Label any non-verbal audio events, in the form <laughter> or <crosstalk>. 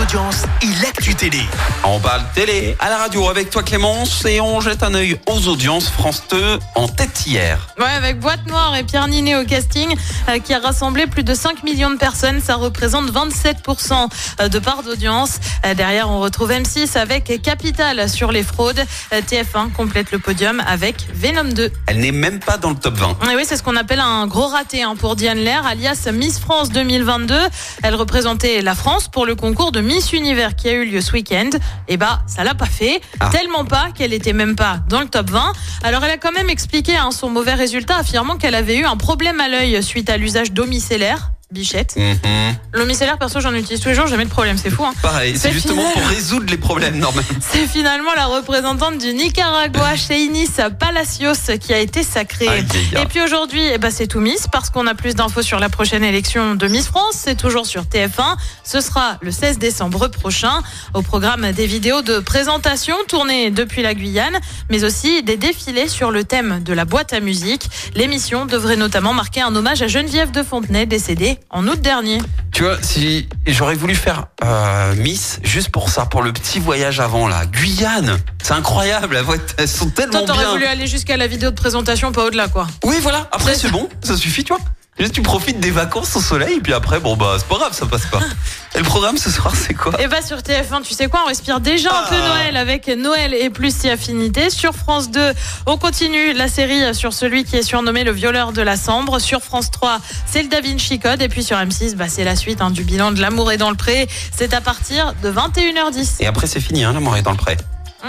audience et l'actu télé. On parle télé à la radio avec toi Clémence et on jette un œil aux audiences. France 2 en tête hier. Ouais, avec Boîte Noire et Pierre Ninet au casting, euh, qui a rassemblé plus de 5 millions de personnes. Ça représente 27% euh, de part d'audience. Euh, derrière, on retrouve M6 avec Capital sur les fraudes. Euh, TF1 complète le podium avec Venom 2. Elle n'est même pas dans le top 20. Et oui, c'est ce qu'on appelle un gros raté hein, pour Diane Lair, alias Miss France 2022. Elle représentait la France pour le concours de Miss Univers qui a eu lieu ce week-end. Et bah, ça l'a pas fait. Ah. Tellement pas qu'elle était même pas dans le top 20. Alors, elle a quand même expliqué hein, son mauvais résultat, affirmant qu'elle avait eu un problème à l'œil suite à l'usage d'omicellaire. Bichette. Mhm. L'homicellaire, perso, j'en utilise tous les jours, jamais de problème, c'est fou. Hein. Pareil, c'est justement final. pour résoudre les problèmes normalement. <laughs> C'est finalement la représentante du Nicaragua, <laughs> Cheinis Palacios, qui a été sacrée. Et puis aujourd'hui, eh ben, c'est tout Miss, parce qu'on a plus d'infos sur la prochaine élection de Miss France. C'est toujours sur TF1. Ce sera le 16 décembre prochain. Au programme des vidéos de présentation tournées depuis la Guyane, mais aussi des défilés sur le thème de la boîte à musique. L'émission devrait notamment marquer un hommage à Geneviève de Fontenay, décédée en août dernier. Tu vois, si j'aurais voulu faire euh, Miss juste pour ça, pour le petit voyage avant là, Guyane, c'est incroyable, elles sont tellement Toi, t'aurais bien. voulu aller jusqu'à la vidéo de présentation, pas au-delà, quoi. Oui, voilà. Après, c'est bon, ça suffit, tu vois. Juste, tu profites des vacances au soleil, et puis après, bon, bah, c'est pas grave, ça passe pas. Et <laughs> le programme ce soir, c'est quoi? Et bah sur TF1, tu sais quoi, on respire déjà un peu Ah. Noël avec Noël et plus si affinité. Sur France 2, on continue la série sur celui qui est surnommé le violeur de la Sambre. Sur France 3, c'est le Da Vinci Code. Et puis sur M6, bah, c'est la suite hein, du bilan de l'amour est dans le pré. C'est à partir de 21h10. Et après, c'est fini, hein, l'amour est dans le prêt. Mmh.